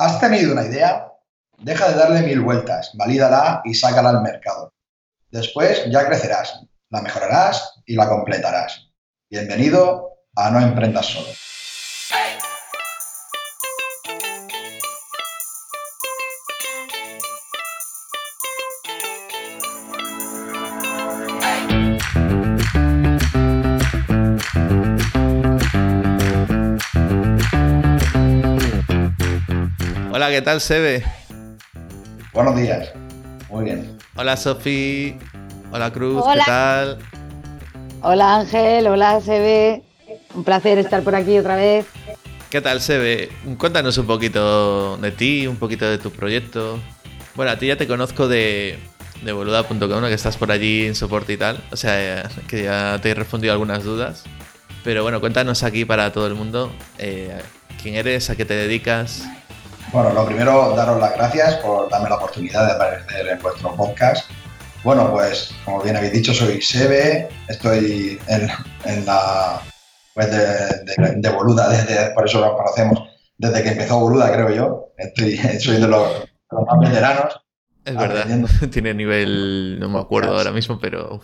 ¿Has tenido una idea? Deja de darle mil vueltas, valídala y sácala al mercado. Después ya crecerás, la mejorarás y la completarás. Bienvenido a No Emprendas Solo. ¿Qué tal, Sebe? Buenos días. Muy bien. Hola, Sofi. Hola, Cruz. Hola. ¿Qué tal? Hola Ángel, hola Sebe. Un placer estar por aquí otra vez. ¿Qué tal, Sebe? Cuéntanos un poquito de ti, un poquito de tu proyecto. Bueno, a ti ya te conozco de, de boluda.com, que estás por allí en soporte y tal. O sea, que ya te he respondido algunas dudas. Pero bueno, cuéntanos aquí para todo el mundo eh, quién eres, a qué te dedicas. Bueno, lo primero, daros las gracias por darme la oportunidad de aparecer en vuestro podcast. Bueno, pues como bien habéis dicho, soy Sebe, estoy en, en la web de, de- de Boluda, desde, por eso lo conocemos, desde que empezó Boluda, creo yo. Estoy, soy de los, de los más veteranos. Es verdad, tiene nivel, no me acuerdo ahora mismo, pero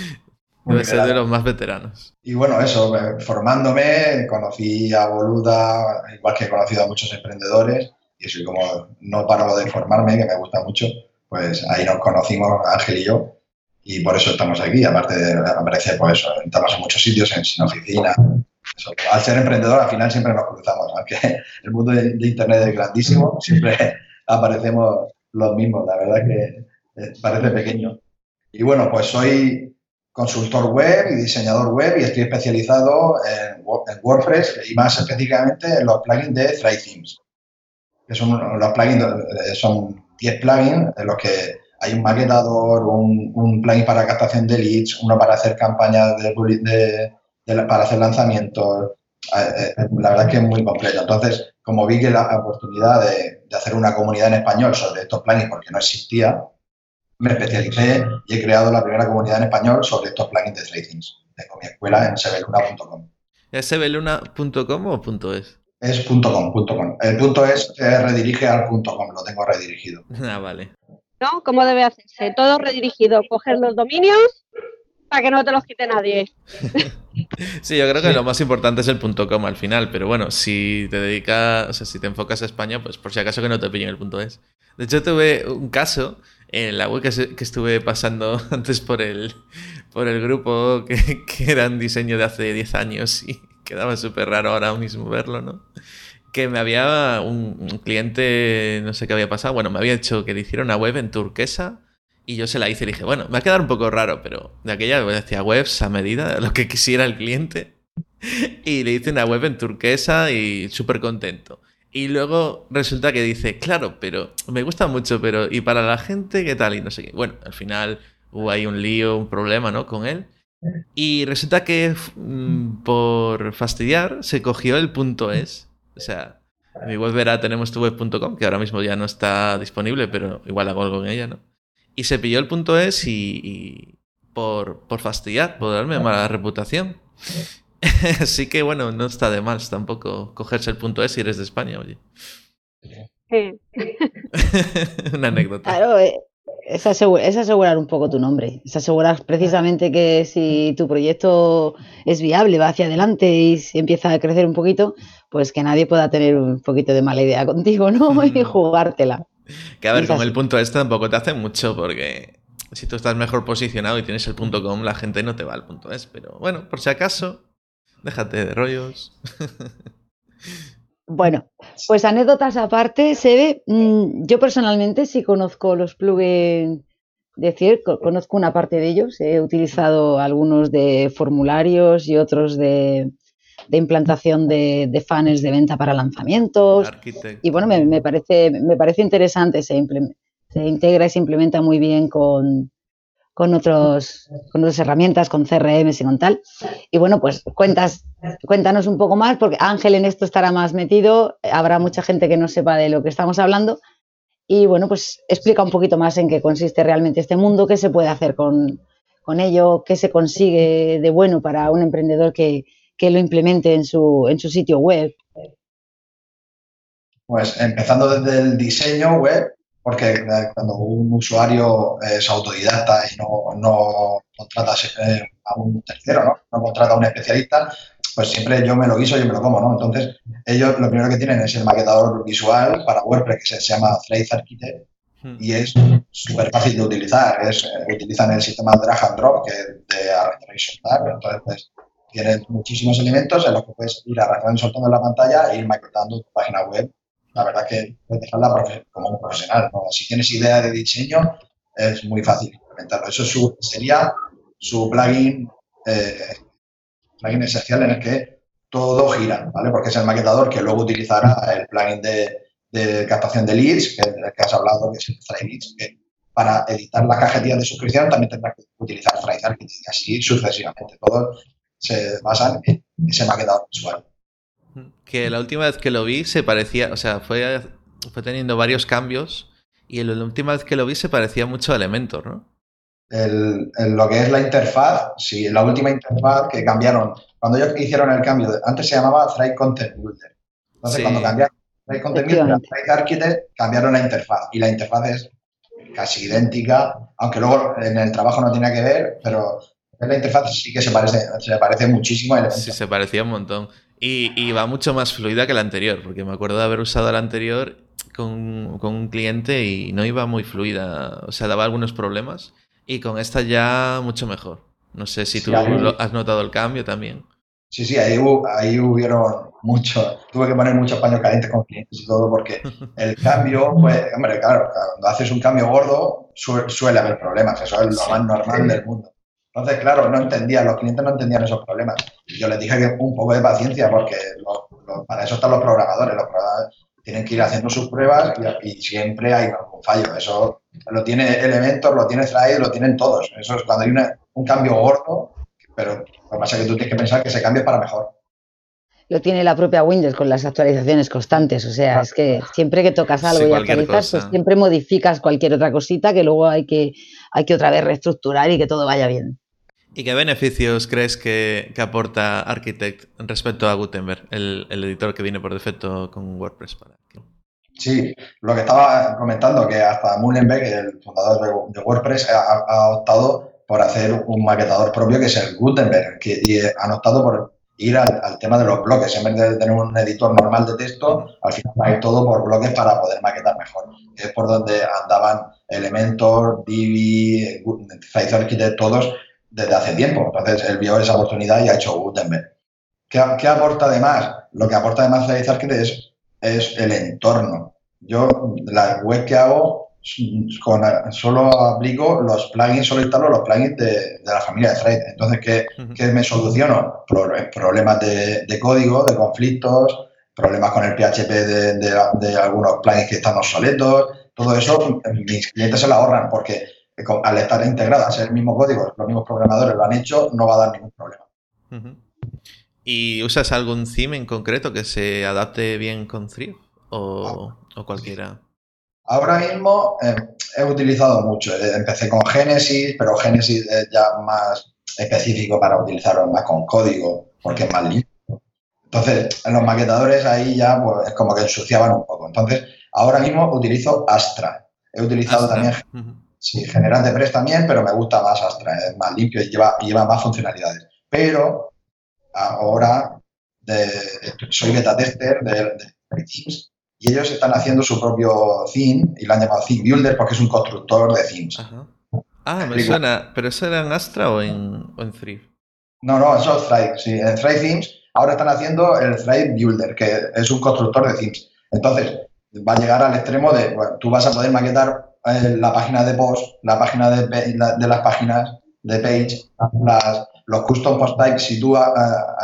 debe ser de los más veteranos. Y bueno, eso, eh, formándome, conocí a Boluda, igual que he conocido a muchos emprendedores, y soy como no paro de formarme, que me gusta mucho, pues ahí nos conocimos, Ángel y yo, y por eso estamos aquí. Aparte de aparecer, pues eso, estamos en muchos sitios, en sin oficina. Al ser emprendedor, al final siempre nos cruzamos, aunque el mundo de, Internet es grandísimo, siempre aparecemos los mismos, la verdad que eh, parece pequeño. Y bueno, pues soy consultor web y diseñador web y estoy especializado en WordPress y más específicamente en los plugins de ThriveThemes. Son los plugins, eh, son 10 plugins en los que hay un maquetador, un, plugin para captación de leads, uno para hacer campañas de, de- para hacer lanzamientos. Eh, eh, La verdad es que es muy completo. Entonces, como vi que la oportunidad de, de hacer una comunidad en español sobre estos plugins, porque no existía, me especialicé y he creado la primera comunidad en español sobre estos plugins de ThriveThemes. Tengo mi escuela en sebeluna.com. ¿Es sebeluna.com o punto .es? Es .com, punto .com. El punto es se redirige al punto .com, lo tengo redirigido. Ah, vale. ¿No? ¿Cómo debe hacerse? Todo redirigido. Coger los dominios para que no te los quite nadie. Sí, yo creo que lo más importante es el punto .com al final, pero bueno, si te dedicas, o sea, si te enfocas a España, pues por si acaso que no te pillen el punto .es. De hecho, tuve un caso en la web que, se- que estuve pasando antes por el, por el grupo, que, que era un diseño de hace 10 años y quedaba súper raro ahora mismo verlo, ¿no? Que me había un, un cliente, no sé qué había pasado, bueno, me había hecho que le hiciera una web en turquesa y yo se la hice y dije, bueno, me va a quedar un poco raro, pero de aquella pues, decía webs a medida de lo que quisiera el cliente. Y le hice una web en turquesa y súper contento. Y luego resulta que dice, claro, pero me gusta mucho, pero ¿y para la gente qué tal? Y no sé qué. Bueno, al final hubo ahí un lío, un problema, ¿no? Con él. Y resulta que mm, por fastidiar se cogió el punto es. O sea, en mi web era tenemos tu web.com, que ahora mismo ya no está disponible, pero igual hago algo en ella, ¿no? Y se pilló el punto es y, y por, por fastidiar, por darme mala reputación. Así que bueno, no está de más tampoco cogerse el punto es si eres de España, oye. Sí. Una anécdota. Claro, eh, es, asegu- es asegurar un poco tu nombre. Es asegurar precisamente que si tu proyecto es viable, va hacia adelante y empieza a crecer un poquito, pues que nadie pueda tener un poquito de mala idea contigo, ¿no? Y jugártela. Que a ver, con el punto es tampoco te hace mucho porque si tú estás mejor posicionado y tienes el punto com, la gente no te va al punto es. Pero bueno, por si acaso, déjate de rollos. Bueno, pues anécdotas aparte, se ve, mm, yo personalmente sí conozco los plugins de Cier, co- conozco una parte de ellos, he utilizado algunos de formularios y otros de, de implantación de, de funnels de venta para lanzamientos. Y bueno, me, me parece, me parece interesante, se, se integra y se implementa muy bien con, con, otros, con otras herramientas, con CRM y con tal. Y bueno, pues cuentas, cuéntanos un poco más, porque Ángel en esto estará más metido, habrá mucha gente que no sepa de lo que estamos hablando. Y bueno, pues explica un poquito más en qué consiste realmente este mundo, qué se puede hacer con, con ello, qué se consigue de bueno para un emprendedor que, que lo implemente en su, en su sitio web. Pues empezando desde el diseño web, porque eh, cuando un usuario es autodidacta y no, no contrata eh, a un tercero, ¿no? no contrata a un especialista, pues siempre yo me lo guiso, yo me lo como, ¿no? Entonces, ellos lo primero que tienen es el maquetador visual para WordPress que se, llama Threads Architect hmm. y es súper fácil de utilizar. Es, eh, utilizan el sistema drag and drop que de arrastrar y soltar. Entonces, pues, tienes muchísimos elementos en los que puedes ir arrastrando y soltando en la pantalla e ir maquetando tu página web. La verdad que puedes dejarla como un profesional. Si tienes idea de diseño, es muy fácil implementarlo. Eso sería su plugin eh, plugin esencial en el que todo gira, ¿vale? Porque es el maquetador que luego utilizará el plugin de, captación de leads, que, que has hablado, que es el Leads, que para editar las cajetillas de suscripción también tendrá que utilizar Architect y así sucesivamente. Todos se basan en ese maquetador visual. Que la última vez que lo vi se parecía, o sea, fue, fue teniendo varios cambios y la última vez que lo vi se parecía mucho a Elementor, ¿no? el, lo que es la interfaz, sí, la última interfaz que cambiaron, cuando ellos hicieron el cambio, antes se llamaba Thread Content Builder. Entonces, cuando cambiaron Thread Content Builder a Thread Architect, cambiaron la interfaz. Y la interfaz es casi idéntica, aunque luego en el trabajo no tenía que ver, pero la interfaz sí que se parece, se parece muchísimo a Sí, se parecía un montón. Y, y, va mucho más fluida que la anterior, porque me acuerdo de haber usado la anterior con, con un cliente y no iba muy fluida, o sea, daba algunos problemas. Y con esta ya mucho mejor. No sé si tú has notado el cambio también. Sí, sí, ahí, ahí hubieron mucho. Tuve que poner muchos paños calientes con clientes y todo porque el cambio, pues, hombre, claro, cuando haces un cambio gordo suele haber problemas. Eso es lo más normal del mundo. Entonces, claro, no entendían, los clientes no entendían esos problemas. Yo les dije que un poco de paciencia porque para eso están los programadores. Los programadores tienen que ir haciendo sus pruebas y, siempre hay un fallo. Eso lo tiene Elementor, lo tiene Thread, lo tienen todos. Eso es cuando hay un cambio gordo, pero lo que pasa es que tú tienes que pensar que ese cambio es para mejor. Lo tiene la propia Windows con las actualizaciones constantes. O sea, es que siempre que tocas algo y actualizas, pues siempre modificas cualquier otra cosita que luego hay que, hay que otra vez reestructurar y que todo vaya bien. ¿Y qué beneficios crees que, aporta Architect respecto a Gutenberg, el, editor que viene por defecto con WordPress? Para... Sí, lo que estaba comentando, que hasta Mullenbeck, el fundador de, WordPress, ha, optado por hacer un maquetador propio que es el Gutenberg, que, y han optado por ir al, tema de los bloques. En vez de tener un editor normal de texto, al final va a ir todo por bloques para poder maquetar mejor. es por donde andaban Elementor, Divi, Face Architect, todos desde hace tiempo. Entonces, él vio esa oportunidad y ha hecho Gutenberg. ¿Qué, aporta además? Lo que aporta además Architect es, es el entorno. Yo, la web que hago, con, solo aplico los plugins, solo instalo los plugins de, la familia de Thread. Entonces, ¿qué, me soluciono? Problemas de, código, de conflictos, problemas con el PHP de, de, algunos plugins que están obsoletos. Todo eso mis clientes se lo ahorran porque al estar integradas en el mismo código, los mismos programadores lo han hecho, no va a dar ningún problema. ¿Y usas algún theme en concreto que se adapte bien con Thrive o, cualquiera? Ahora mismo eh, he utilizado mucho. Eh, empecé con Genesis, pero Genesis es ya más específico para utilizarlo más con código, porque es más limpio. Entonces, en los maquetadores ahí ya pues, es como que ensuciaban un poco. Entonces, ahora mismo utilizo Astra. He utilizado también Sí, General Press también, pero me gusta más Astra, es más limpio y lleva, lleva más funcionalidades. Pero ahora soy beta tester de, de, Teams y ellos están haciendo su propio theme y lo han llamado Theme Builder porque es un constructor de themes. Ah, me suena. ¿Pero eso era en Astra o en, o Thrive? No, no, eso es Thrive, sí. En Thrive Themes ahora están haciendo el Thrive Builder, que es un constructor de themes. Entonces, va a llegar al extremo de, bueno, tú vas a poder maquetar eh, la página de post, la página de, de las páginas de page, las, los custom post types, si tú eh,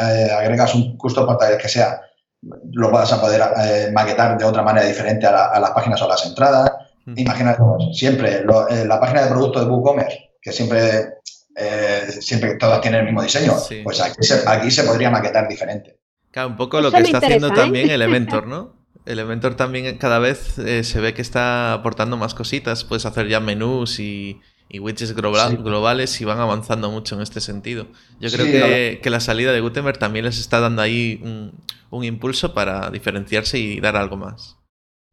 eh, agregas un custom post type que sea, lo vas a poder maquetar de otra manera diferente a, las páginas o las entradas. Imagínate, siempre la página de producto de WooCommerce, que siempre, siempre todas tienen el mismo diseño, pues aquí se, aquí se podría maquetar diferente. Claro, un poco lo que está haciendo también Elementor, ¿no? Elementor también cada vez eh, se ve que está aportando más cositas. Puedes hacer ya menús y, widgets globales y van avanzando mucho en este sentido. Yo creo que, la salida de Gutenberg también les está dando ahí un, impulso para diferenciarse y dar algo más.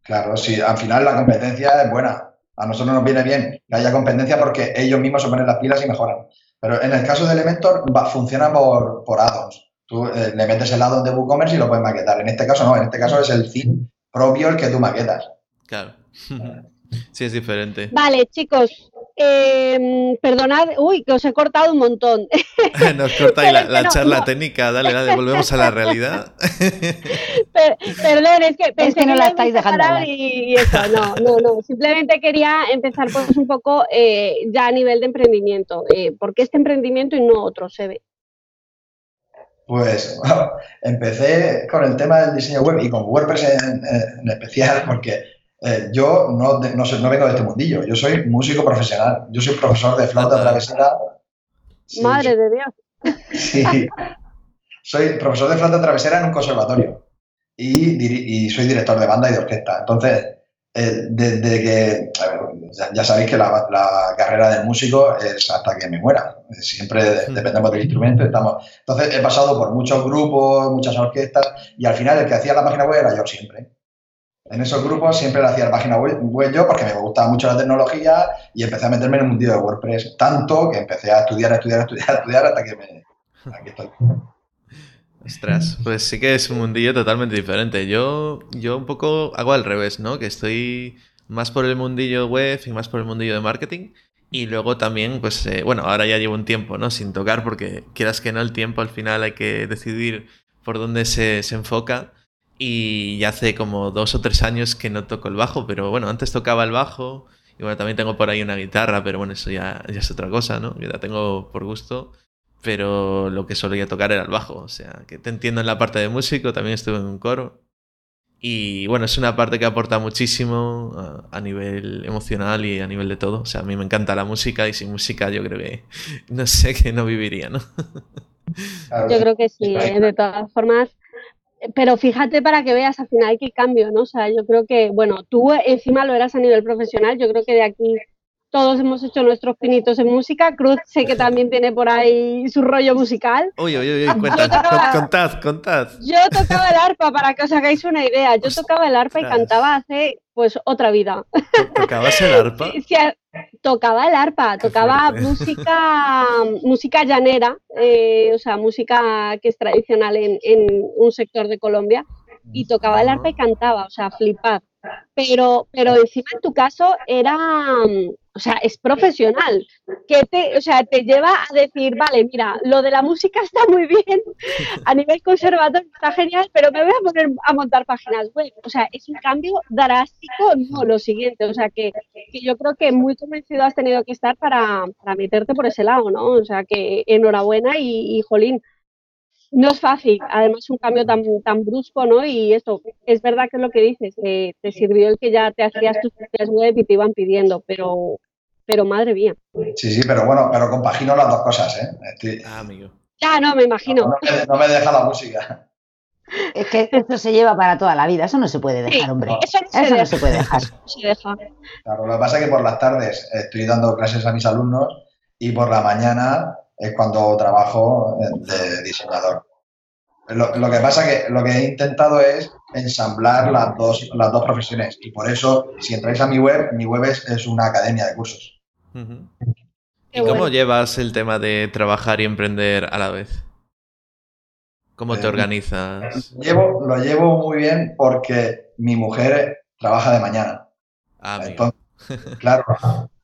Claro, sí, al final la competencia es buena. A nosotros nos viene bien que haya competencia porque ellos mismos se ponen las pilas y mejoran. Pero en el caso de Elementor va, funciona por, por addons. Tú eh, le metes el addon de WooCommerce y lo puedes maquetar. En este caso no, en este caso es el theme propio el que tú maquetas. Claro. Sí, es diferente. Vale, chicos, eh, perdonad, uy, que os he cortado un montón. Nos corta ahí la, la no, charla no. técnica, dale, dale, volvemos a la realidad. Per, perdón, es que pensé es que no la estáis dejando y eso, no, no, no. Simplemente quería empezar pues un poco eh, ya a nivel de emprendimiento. Eh, ¿Por qué este emprendimiento y no otro se ve? Pues empecé con el tema del diseño web y con WordPress en, en especial porque eh, yo no, no, soy- no vengo de este mundillo, yo soy músico profesional, yo soy profesor de flauta travesera. Sí, Madre de Dios. Sí. Soy profesor de flauta travesera en un conservatorio y, y soy director de banda y de orquesta. Entonces, eh, desde que, a ver, ya, ya sabéis que la, la carrera del músico es hasta que me muera. Siempre de- Mm. dependemos del instrumento. Estamos, entonces, he pasado por muchos grupos, muchas orquestas y al final el que hacía la página web era yo siempre. En esos grupos siempre le hacía la página web, yo porque me gustaba mucho la tecnología y empecé a meterme en el mundillo de WordPress. Tanto que empecé a estudiar, a estudiar, a estudiar, a estudiar hasta que me... Aquí estoy. Ostras, pues sí que es un mundillo totalmente diferente. Yo, yo un poco hago al revés, ¿no? Que estoy más por el mundillo web y más por el mundillo de marketing. Y luego también, pues, eh, bueno, ahora ya llevo un tiempo, ¿no? Sin tocar, porque quieras que no, el tiempo al final hay que decidir por dónde se, se enfoca. Y ya hace como dos o tres años que no toco el bajo, pero bueno, antes tocaba el bajo. Y bueno, también tengo por ahí una guitarra, pero bueno, eso ya, ya es otra cosa, ¿no? Que la tengo por gusto pero lo que solía tocar era el bajo. O sea, que te entiendo en la parte de músico, también estuve en un coro. Y bueno, es una parte que aporta muchísimo a, a nivel emocional y a nivel de todo. O sea, a mí me encanta la música y sin música yo creo que no sé que no viviría, ¿no? Yo creo que sí, ¿eh? de todas formas. Pero fíjate para que veas al final qué cambio, ¿no? O sea, yo creo que, bueno, tú encima lo eras a nivel profesional, yo creo que de aquí todos hemos hecho nuestros pinitos en música. Cruz sé que también tiene por ahí su rollo musical. Uy, uy, uy, cuentad, con- contad, contad. Yo tocaba el arpa, para que os hagáis una idea. Yo tocaba el arpa y cantaba hace, pues, otra vida. ¿Tocabas el arpa? Sí, sí, tocaba el arpa, tocaba música, música llanera, eh, o sea, música que es tradicional en, en un sector de Colombia, y tocaba el arpa y cantaba, o sea, flipar. Pero, pero encima en tu caso era, mm, o sea, es profesional, que te, o sea, te lleva a decir, vale, mira, lo de la música está muy bien, a nivel conservatorio está genial, pero me voy a poner a montar páginas web. O sea, es un cambio drástico, no lo siguiente. O sea, que, que yo creo que muy convencido has tenido que estar para, para meterte por ese lado, ¿no? O sea, que enhorabuena y jolín. No es fácil, además un cambio tan, tan brusco, ¿no? Y esto, es verdad que es lo que dices, eh, te sirvió el que ya te hacías tus propias web y te iban pidiendo, pero, pero madre mía. Sí, sí, pero bueno, pero compagino las dos cosas, ¿eh? Ah, amigo. Ya, no, me imagino. no, me, no me deja la música. Es que esto se lleva para toda la vida, eso no se puede dejar, hombre. Eso no se Eso no deja. se puede dejar. no se deja. Claro, lo que pasa es que por las tardes estoy dando clases a mis alumnos y por la mañana es cuando trabajo eh, de diseñador. Lo, lo que pasa que lo que he intentado es ensamblar las dos, las dos profesiones y por eso, si entráis a mi web, mi web es, es una academia de cursos. ¿Y cómo llevas el tema de trabajar y emprender a la vez? ¿Cómo te Eh, organizas? Llevo, lo llevo muy bien porque mi mujer trabaja de mañana. Ah. Entonces, claro,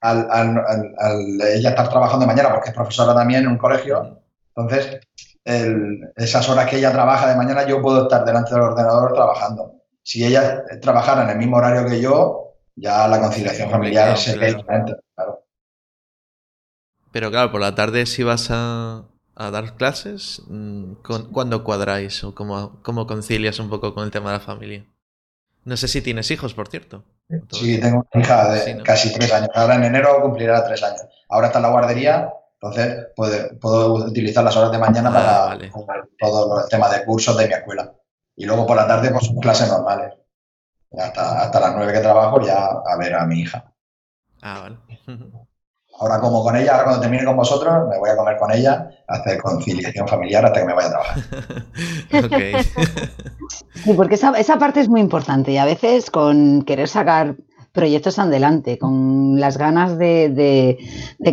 al, al- al- al ella estar trabajando de mañana porque es profesora también en un colegio, entonces el- esas horas que ella trabaja de mañana yo puedo estar delante del ordenador trabajando. Si ella trabajara en el mismo horario que yo, ya la conciliación familiar sería claro. diferente. Claro. Pero claro, por la tarde si vas a, a dar clases, mm, ¿con- ¿cuándo cuadráis o cómo, cómo concilias un poco con el tema de la familia? No sé si tienes hijos, por cierto. Sí, tengo una hija de Sí, ¿no? casi tres años. Ahora en enero cumplirá tres años. Ahora está en la guardería, entonces puede- puedo utilizar las horas de mañana Ah, para vale. todo el tema de cursos de mi escuela. Y luego por la tarde, pues clases normales. Hasta, hasta las nueve que trabajo ya a ver a mi hija. Ah, vale. ahora como con ella, ahora cuando termine con vosotros, me voy a comer con ella, hacer conciliación familiar hasta que me vaya a trabajar. sí, porque esa, esa parte es muy importante y a veces con querer sacar proyectos adelante, con las ganas de,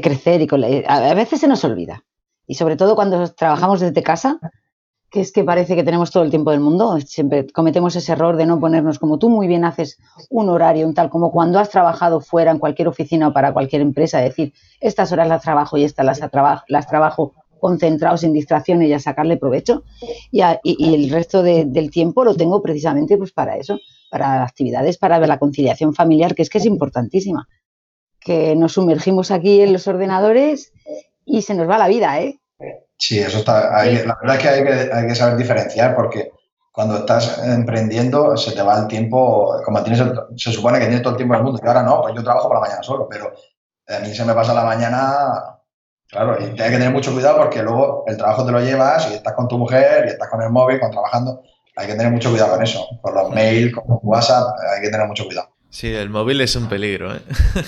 crecer y con a veces se nos olvida. Y sobre todo cuando trabajamos desde casa, que es que parece que tenemos todo el tiempo del mundo, siempre cometemos ese error de no ponernos como tú muy bien haces un horario, un tal como cuando has trabajado fuera en cualquier oficina o para cualquier empresa, decir, estas horas las trabajo y estas las, las trabajo concentrados sin distracciones y a sacarle provecho y, el resto del tiempo lo tengo precisamente pues para eso, para actividades, para ver la conciliación familiar, que es que es importantísima. Que nos sumergimos aquí en los ordenadores y se nos va la vida, ¿eh? Sí, eso está. La verdad es que hay, que hay que saber diferenciar porque cuando estás emprendiendo se te va el tiempo, como tienes se supone que tienes todo el tiempo del mundo y ahora no, pues yo trabajo por la mañana solo, pero a mí se me pasa la mañana, claro, y hay que tener mucho cuidado porque luego el trabajo te lo llevas y estás con tu mujer y estás con el móvil, con trabajando, hay que tener mucho cuidado con eso, con los mails, con WhatsApp, hay que tener mucho cuidado. Sí, el móvil es un peligro. ¿eh?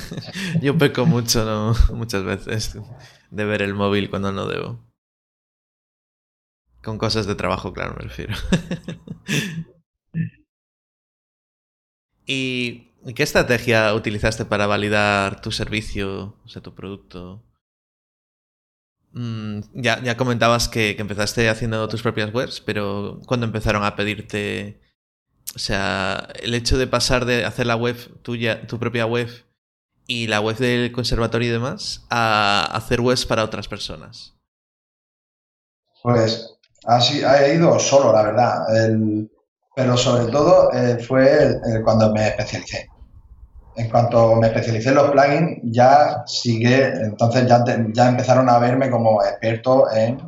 Yo peco mucho, ¿no? muchas veces, de ver el móvil cuando no debo. Con cosas de trabajo, claro, me refiero. ¿Y qué estrategia utilizaste para validar tu servicio, o sea, tu producto? Mm, ya, ya comentabas que, que empezaste haciendo tus propias webs, pero ¿cuándo empezaron a pedirte o sea, el hecho de pasar de hacer la web tuya, tu propia web y la web del conservatorio y demás, a hacer webs para otras personas. Pues así ha ido solo, la verdad. pero sobre todo eh, fue cuando me especialicé. En cuanto me especialicé en los plugins, ya sigue, entonces ya, ya empezaron a verme como experto en,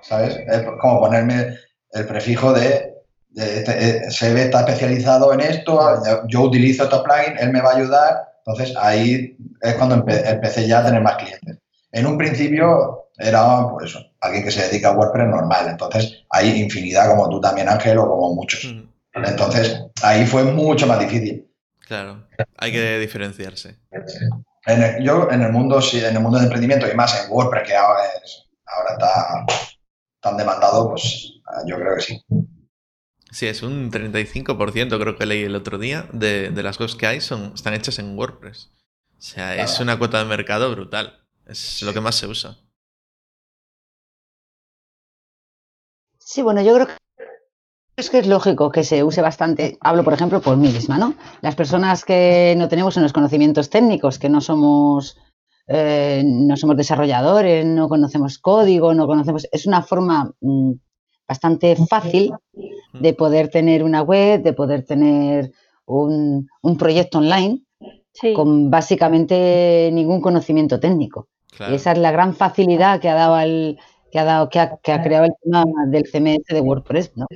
¿sabes? Como ponerme el prefijo de este, eh, se ve, está especializado en esto, yo utilizo estos plugins, él me va a ayudar, entonces ahí es cuando empecé ya a tener más clientes. En un principio era, pues eso, alguien que se dedica a WordPress normal, entonces hay infinidad como tú también, Ángel, o como muchos. Mm. Entonces ahí fue mucho más difícil. Claro, hay que diferenciarse. yo en el mundo, sí, en el mundo del emprendimiento y más en WordPress, que ahora, ahora está tan demandado, pues yo creo que sí. Sí, es un 35%, creo que leí el otro día, de, las webs que hay son, están hechas en WordPress. O sea, es una cuota de mercado brutal. Es lo que más se usa. Sí, bueno, yo creo que es que es lógico que se use bastante. Hablo, por ejemplo, por mí misma, ¿no? Las personas que no tenemos unos conocimientos técnicos, que no somos, eh, no somos desarrolladores, no conocemos código, no conocemos. Es una forma mm, bastante fácil de poder tener una web, de poder tener un, proyecto online con básicamente ningún conocimiento técnico. Y esa es la gran facilidad que ha dado el, que ha dado, que ha, creado el tema del CMS de WordPress, ¿no?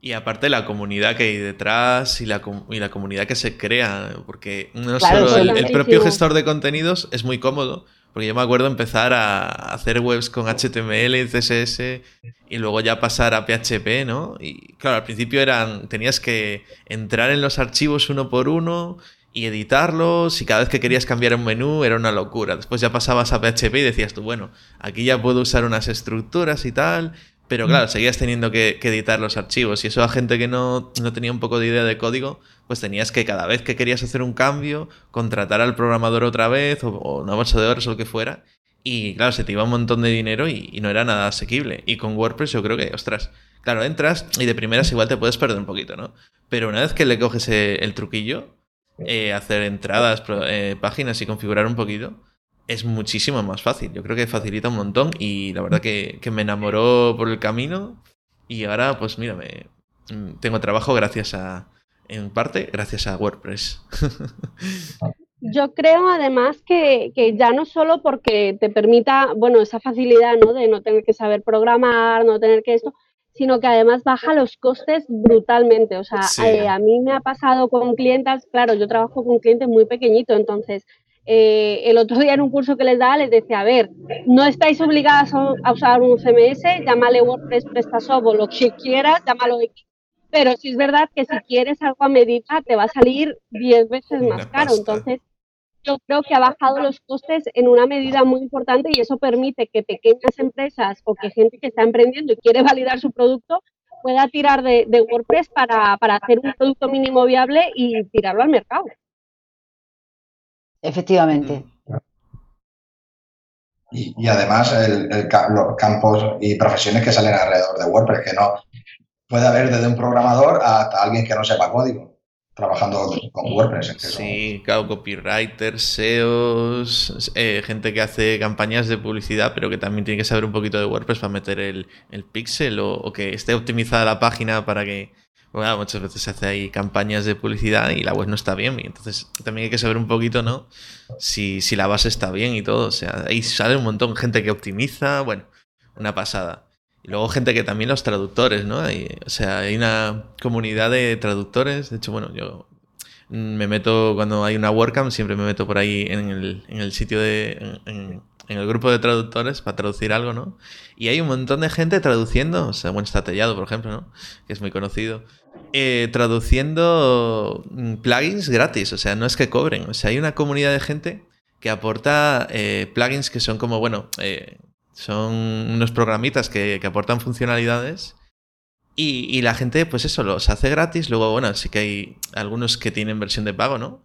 Y aparte la comunidad que hay detrás y la, y la comunidad que se crea, porque no solo el, propio gestor de contenidos es muy cómodo, porque yo me acuerdo empezar a hacer webs con HTML, CSS y luego ya pasar a PHP, ¿no? Y claro, al principio eran, tenías que entrar en los archivos uno por uno y editarlos y cada vez que querías cambiar un menú era una locura. Después ya pasabas a PHP y decías tú, bueno, aquí ya puedo usar unas estructuras y tal. Pero claro, seguías teniendo que, editar los archivos y eso a gente que no, no, tenía un poco de idea de código, pues tenías que cada vez que querías hacer un cambio, contratar al programador otra vez o, una bolsa de horas o lo que fuera. Y claro, se te iba un montón de dinero y, no era nada asequible. Y con WordPress yo creo que, ostras, claro, entras y de primeras igual te puedes perder un poquito, ¿no? Pero una vez que le coges eh, el truquillo, eh, hacer entradas, eh, páginas y configurar un poquito, es muchísimo más fácil. Yo creo que facilita un montón y la verdad que, me enamoró por el camino y ahora pues mira, mm, tengo trabajo gracias a, en parte, gracias a WordPress. Yo creo además que, que, ya no solo porque te permita, bueno, esa facilidad, ¿no? De no tener que saber programar, no tener que esto, sino que además baja los costes brutalmente. O sea, eh, a mí me ha pasado con clientes, claro, yo trabajo con clientes muy pequeñitos, entonces eh, el otro día en un curso que les da les decía, a ver, no estáis obligadas a usar un CMS, llámale WordPress, PrestaShop o lo que quieras, llámalo X, pero sí es verdad que si quieres algo a medida te va a salir 10 veces más caro. Entonces, yo creo que ha bajado los costes en una medida muy importante y eso permite que pequeñas empresas o que gente que está emprendiendo y quiere validar su producto pueda tirar de, WordPress para, hacer un producto mínimo viable y tirarlo al mercado. Efectivamente. Y, además los campos y profesiones que salen alrededor de WordPress, que no puede haber desde un programador hasta alguien que no sepa código trabajando con WordPress. sí, claro, copywriters, SEOs, eh, gente que hace campañas de publicidad, pero que también tiene que saber un poquito de WordPress para meter el, el pixel o, que esté optimizada la página para que... Bueno, muchas veces se hace ahí campañas de publicidad y la web no está bien. Y entonces también hay que saber un poquito, ¿no? Si, si la base está bien y todo. O sea, ahí sale un montón de gente que optimiza. Bueno, una pasada. Y luego gente que también los traductores, ¿no? o sea, hay una comunidad de traductores. De hecho, bueno, yo me meto cuando hay una WordCamp, siempre me meto por ahí en el, en el sitio de... En, el grupo de traductores para traducir algo, ¿no? Y hay un montón de gente traduciendo, o sea, está Tellado, por ejemplo, ¿no? Que es muy conocido. Eh, traduciendo mm, plugins gratis, o sea, no es que cobren, o sea, hay una comunidad de gente que aporta eh, plugins que son como, bueno, eh, son unos programitas que, aportan funcionalidades. Y, la gente, pues eso, los hace gratis. Luego, bueno, sí que hay algunos que tienen versión de pago, ¿no?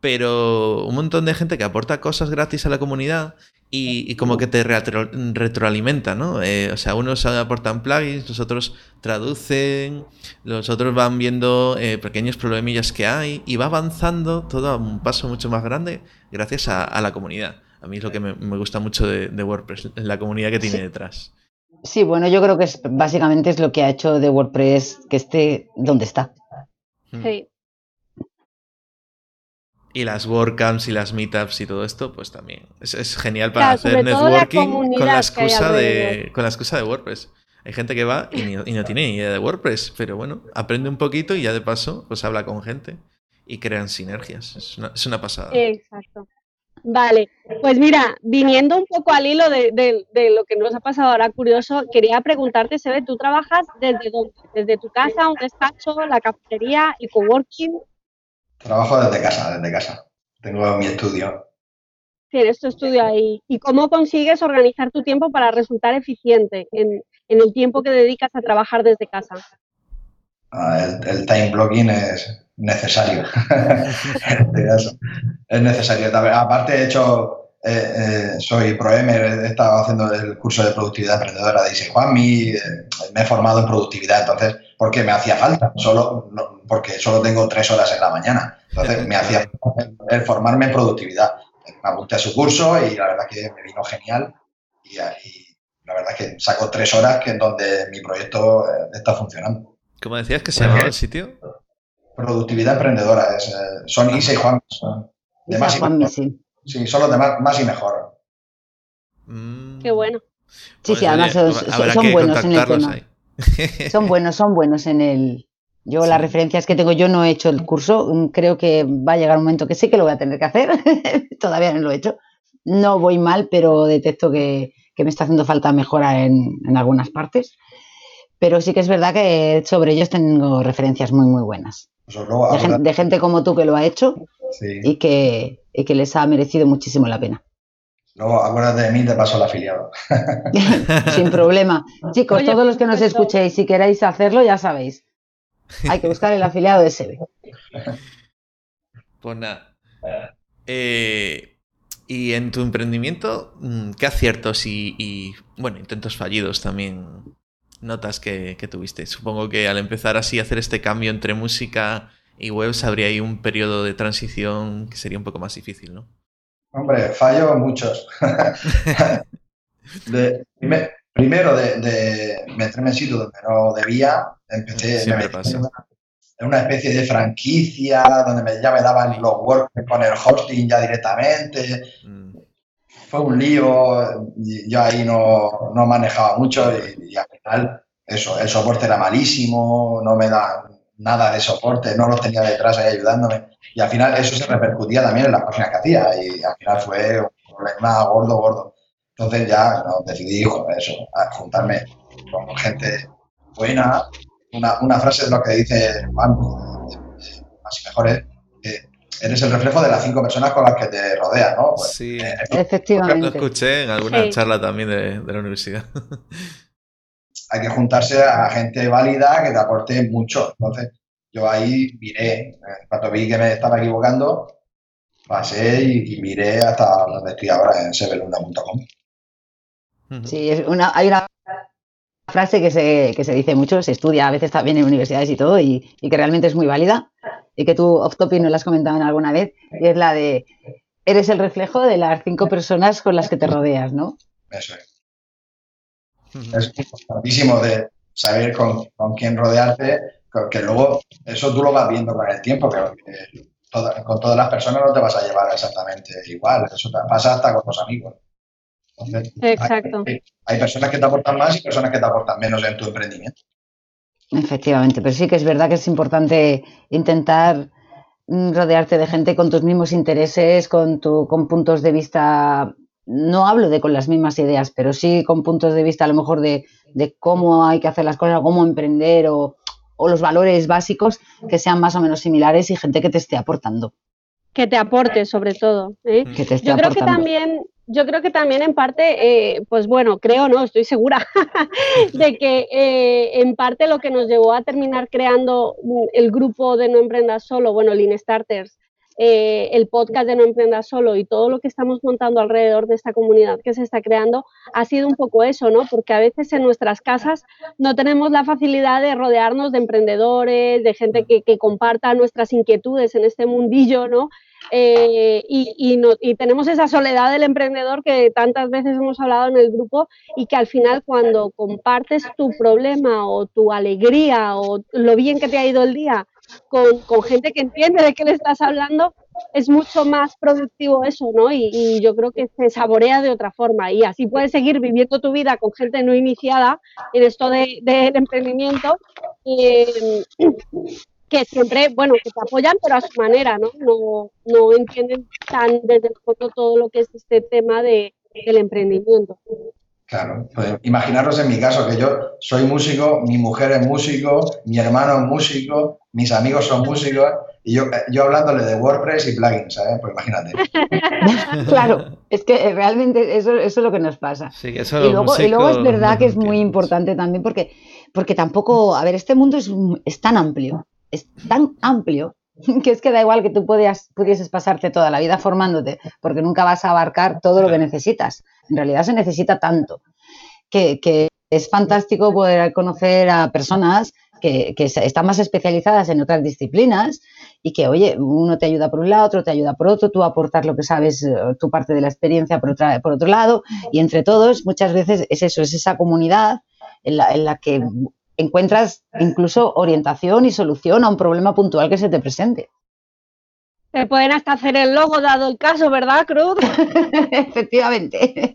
Pero un montón de gente que aporta cosas gratis a la comunidad y, como que te retroalimenta, ¿no? Eh, o sea, unos aportan plugins, los otros traducen, los otros van viendo eh, pequeños problemillas que hay y va avanzando todo a un paso mucho más grande gracias a la comunidad. A mí es lo que me, gusta mucho de, WordPress, la comunidad que tiene detrás. Sí, bueno, yo creo que es, básicamente es lo que ha hecho de WordPress que esté donde está. Hmm. Sí. Y las WordCamps y las Meetups y todo esto, pues también. Es, genial para hacer networking con la, excusa de, con la excusa de WordPress. Hay gente que va y, no tiene ni idea de WordPress, pero bueno, aprende un poquito y ya de paso, pues habla con gente y crean sinergias. Es una, es una pasada. Exacto. Vale, pues mira, viniendo un poco al hilo de, lo que nos ha pasado ahora curioso, quería preguntarte, Sebe, ¿tú trabajas desde dónde? ¿Desde tu casa, un despacho, la cafetería, y coworking? Trabajo desde casa, desde casa. Tengo mi estudio. Tienes tu estudio ahí. ¿Y cómo consigues organizar tu tiempo para resultar eficiente en, el tiempo que dedicas a trabajar desde casa? Ah, el time blocking es, necesario. Es necesario. Aparte, he hecho, eh, eh, soy ProEmer, he estado haciendo el curso de productividad emprendedora de Isi Juanmi, eh, me he formado en productividad, entonces, porque me hacía falta, solo porque solo tengo tres horas en la mañana. Entonces, me hacía el formarme en productividad. Me apunté a su curso y la verdad que me vino genial. Y, la verdad que saco tres horas que en donde mi proyecto está funcionando. ¿Cómo decías que se llamaba el sitio? Productividad emprendedora. Es, eh, son Isa y Juan. De más y mejor. Sí. sí, solo de más, y mejor. Mm. Qué bueno. Sí, sí, pues, además son, buenos en el tema. son buenos, son buenos en el... Yo las referencias que tengo, yo no he hecho el curso, mm, creo que va a llegar un momento que sí que lo voy a tener que hacer, todavía no lo he hecho. No voy mal, pero detecto que, me está haciendo falta mejora en, en, algunas partes. Pero sí que es verdad que sobre ellos tengo referencias muy, muy buenas. Pues de, gente, como tú que lo ha hecho y, que, que les ha merecido muchísimo la pena. Luego, acuérdate de mí, te paso el afiliado. Sin problema. Chicos, todos los que nos escuchéis, si queréis hacerlo, ya sabéis. Hay que buscar el afiliado de SEBE. Pues nada. Eh, y en tu emprendimiento, mm, ¿qué aciertos y, bueno, intentos fallidos también notas que, tuviste? Supongo que al empezar así a hacer este cambio entre música y webs habría ahí un periodo de transición que sería un poco más difícil, ¿no? Hombre, fallo muchos. primero, de, meterme en sitio donde no debía, empecé en una, especie de franquicia donde me, ya me daban los work con el hosting ya directamente. Mm fue un lío, yo ahí no, no manejaba mucho y, al final eso, el soporte era malísimo, no me da nada de soporte, no los tenía detrás ahí ayudándome y al final eso se repercutía también en las páginas que hacía y al final fue un problema gordo, gordo. Entonces ya decidí eso, juntarme con gente buena. Una, una frase de lo que dice Juan, más y mejor es que eres el reflejo de las cinco personas con las que te rodeas, ¿no? Pues, sí, eh, efectivamente. Lo escuché en alguna charla también de, la universidad. Hay que juntarse a gente válida que te aporte mucho. Entonces, yo ahí miré, cuando vi que me estaba equivocando, pasé y, miré hasta donde estoy ahora en sebelunda.com. Sí, es una, hay una frase que se, que se dice mucho, se estudia a veces también en universidades y todo, y, que realmente es muy válida, y que tú off topic no la has comentado en alguna vez, y es la de eres el reflejo de las cinco personas con las que te rodeas, ¿no? Eso es. Es importantísimo de saber con, quién rodearte, que luego eso tú lo vas viendo con el tiempo, pero con todas las personas no te vas a llevar exactamente igual, eso pasa hasta con los amigos. Exacto. Hay, personas que te aportan más y personas que te aportan menos en tu emprendimiento. Efectivamente, pero sí que es verdad que es importante intentar mm, rodearte de gente con tus mismos intereses, con, tu, con puntos de vista, no hablo de con las mismas ideas, pero sí con puntos de vista a lo mejor de, cómo hay que hacer las cosas, cómo emprender o, o los valores básicos que sean más o menos similares y gente que te esté aportando que te aporte sobre todo. ¿eh? Yo creo que también yo creo que también en parte, eh, pues bueno, creo, no, estoy segura de que eh, en parte lo que nos llevó a terminar creando el grupo de No Emprendas Solo, bueno, Lean Starters, eh, el podcast de No Emprendas Solo y todo lo que estamos montando alrededor de esta comunidad que se está creando, ha sido un poco eso, ¿no? Porque a veces en nuestras casas no tenemos la facilidad de rodearnos de emprendedores, de gente que, comparta nuestras inquietudes en este mundillo, ¿no? Eh, y, y, tenemos esa soledad del emprendedor que tantas veces hemos hablado en el grupo y que al final cuando compartes tu problema o tu alegría o lo bien que te ha ido el día con, con gente que entiende de qué le estás hablando, es mucho más productivo eso, ¿no? Y, yo creo que se saborea de otra forma y así puedes seguir viviendo tu vida con gente no iniciada en esto del de, emprendimiento. Eh, que siempre, bueno, que te apoyan, pero a su manera, ¿no? No, no entienden tan desde el fondo todo lo que es este tema de, del emprendimiento. Claro, pues imaginaros en mi caso que yo soy músico, mi mujer es músico, mi hermano es músico, mis amigos son músicos y yo, yo hablándole de WordPress y plugins, ¿sabes? Pues imagínate. claro, es que realmente eso, eso es lo que nos pasa. Sí, eso y, luego, y luego es verdad que es muy importante también porque, porque tampoco, a ver, este mundo es, es tan amplio es tan amplio que es que da igual que tú pudieses pasarte toda la vida formándote, porque nunca vas a abarcar todo lo que necesitas. En realidad se necesita tanto, que, es fantástico poder conocer a personas que, están más especializadas en otras disciplinas y que, oye, uno te ayuda por un lado, otro te ayuda por otro, tú aportas lo que sabes, eh, tu parte de la experiencia por, otra, por otro lado, y entre todos muchas veces es eso, es esa comunidad en la, en la que encuentras incluso orientación y solución a un problema puntual que se te presente. Se pueden hasta hacer el logo dado el caso, ¿verdad, Cruz? Efectivamente.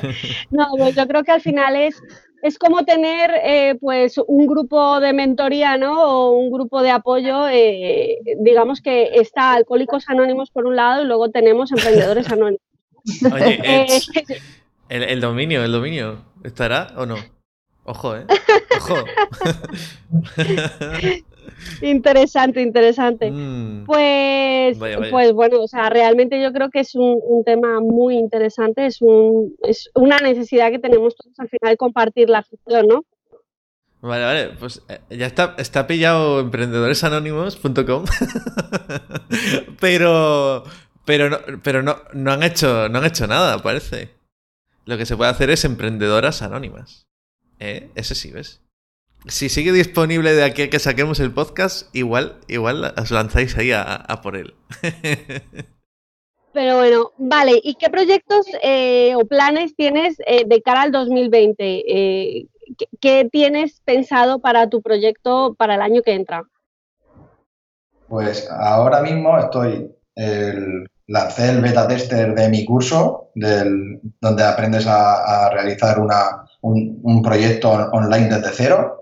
no, pues yo creo que al final es, es como tener eh, pues un grupo de mentoría, ¿no? O un grupo de apoyo, eh, digamos que está Alcohólicos Anónimos por un lado y luego tenemos Emprendedores Anónimos. Oye, eh, el dominio, el dominio, ¿estará o no? Ojo, ¿eh? Ojo. interesante, interesante. Mm. Pues, pues bueno, o sea, realmente yo creo que es un, tema muy interesante, es, un, es una necesidad que tenemos todos al final compartir la ficción, ¿no? Vale, vale, pues eh, ya está, está pillado emprendedoresanónimos.com, pero, pero, no, pero no, no, han hecho, no han hecho nada, parece. Lo que se puede hacer es emprendedoras anónimas. ¿Eh? Ese sí, ¿ves? Si sigue disponible de aquí a que saquemos el podcast, igual, igual os lanzáis ahí a, por él. Pero bueno, vale, ¿y qué proyectos eh, o planes tienes eh, de cara al 2020? Eh, ¿qué, tienes pensado para tu proyecto para el año que entra? Pues ahora mismo estoy, el, lancé el beta tester de mi curso, del, donde aprendes a realizar una, un, proyecto online desde cero.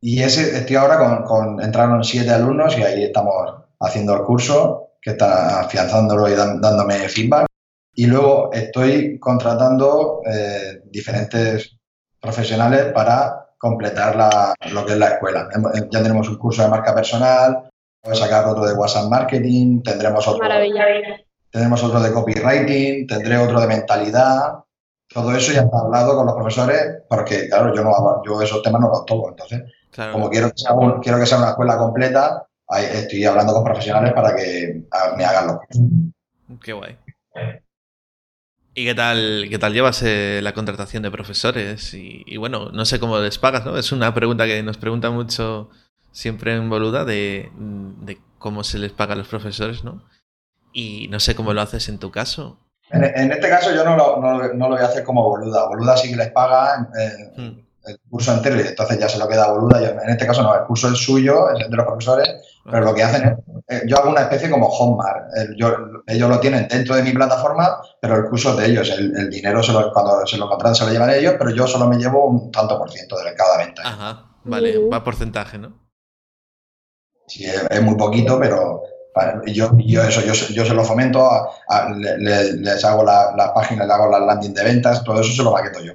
Y ese, estoy ahora con, entraron siete alumnos y ahí estamos haciendo el curso, que está afianzándolo y dándome feedback. Y luego estoy contratando eh, diferentes profesionales para completar la, lo que es la escuela. Ya tenemos un curso de marca personal, Vamos a sacar otro de WhatsApp Marketing, tendremos otro, Maravilla. tendremos otro de copywriting, tendré otro de mentalidad. Todo eso ya está hablado con los profesores, porque claro, yo no yo esos temas no los toco. Entonces, Claro. como quiero que, sea un- quiero que sea una escuela completa, ahí estoy hablando con profesionales para que me hagan los cursos. Qué guay. ¿Y qué tal, qué tal llevas eh, la contratación de profesores? Y, y bueno, no sé cómo les pagas, ¿no? Es una pregunta que nos pregunta mucho siempre en Boluda de, de cómo se les paga a los profesores, ¿no? Y no sé cómo lo haces en tu caso. En, en este caso yo no lo, no no lo voy a hacer como Boluda. Boluda sí que les paga eh, Mm, el curso entero y entonces ya se lo queda Boluda. Yo- en este caso no, el curso es suyo, es de los profesores, pero lo que hacen es, eh, yo hago una especie como Hotmart. El- yo- ellos lo tienen dentro de mi plataforma, pero el curso es de ellos. El, el dinero se lo- cuando se lo contratan se lo llevan ellos, pero yo solo me llevo un tanto por ciento de cada venta. Ajá, vale, va porcentaje, ¿no? Sí, es, es muy poquito, pero para- yo, yo eso, yo, se- yo se lo fomento, a- a- le- le- les hago la- las páginas, les hago las landing de ventas, todo eso se lo paqueto yo.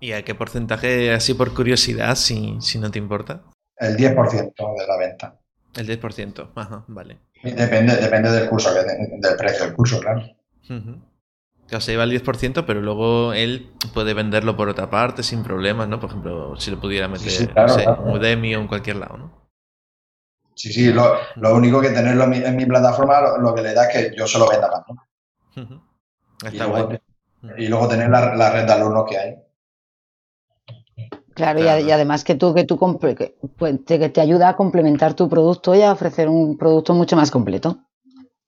¿Y a qué porcentaje, así por curiosidad, si, si no te importa? El 10% de la venta. El 10%. Ajá, vale. Y Depende, depende del curso, del precio del curso, claro. Ujú. Claro, se lleva el 10%, pero luego él puede venderlo por otra parte sin problemas, ¿no? Por ejemplo, si lo pudiera meter, Sí, sí, claro, no sé, claro. en Udemy o en cualquier lado, ¿no? Sí, sí, lo, lo único que tenerlo en mi, en mi plataforma lo, lo que le da es que yo se lo venda también. Ujú. Y Está luego, guay. y luego tener la, la red de alumnos que hay. Claro, y Claro. a- y, además que tú, que tú que, pues, te, que te ayuda a complementar tu producto y a ofrecer un producto mucho más completo.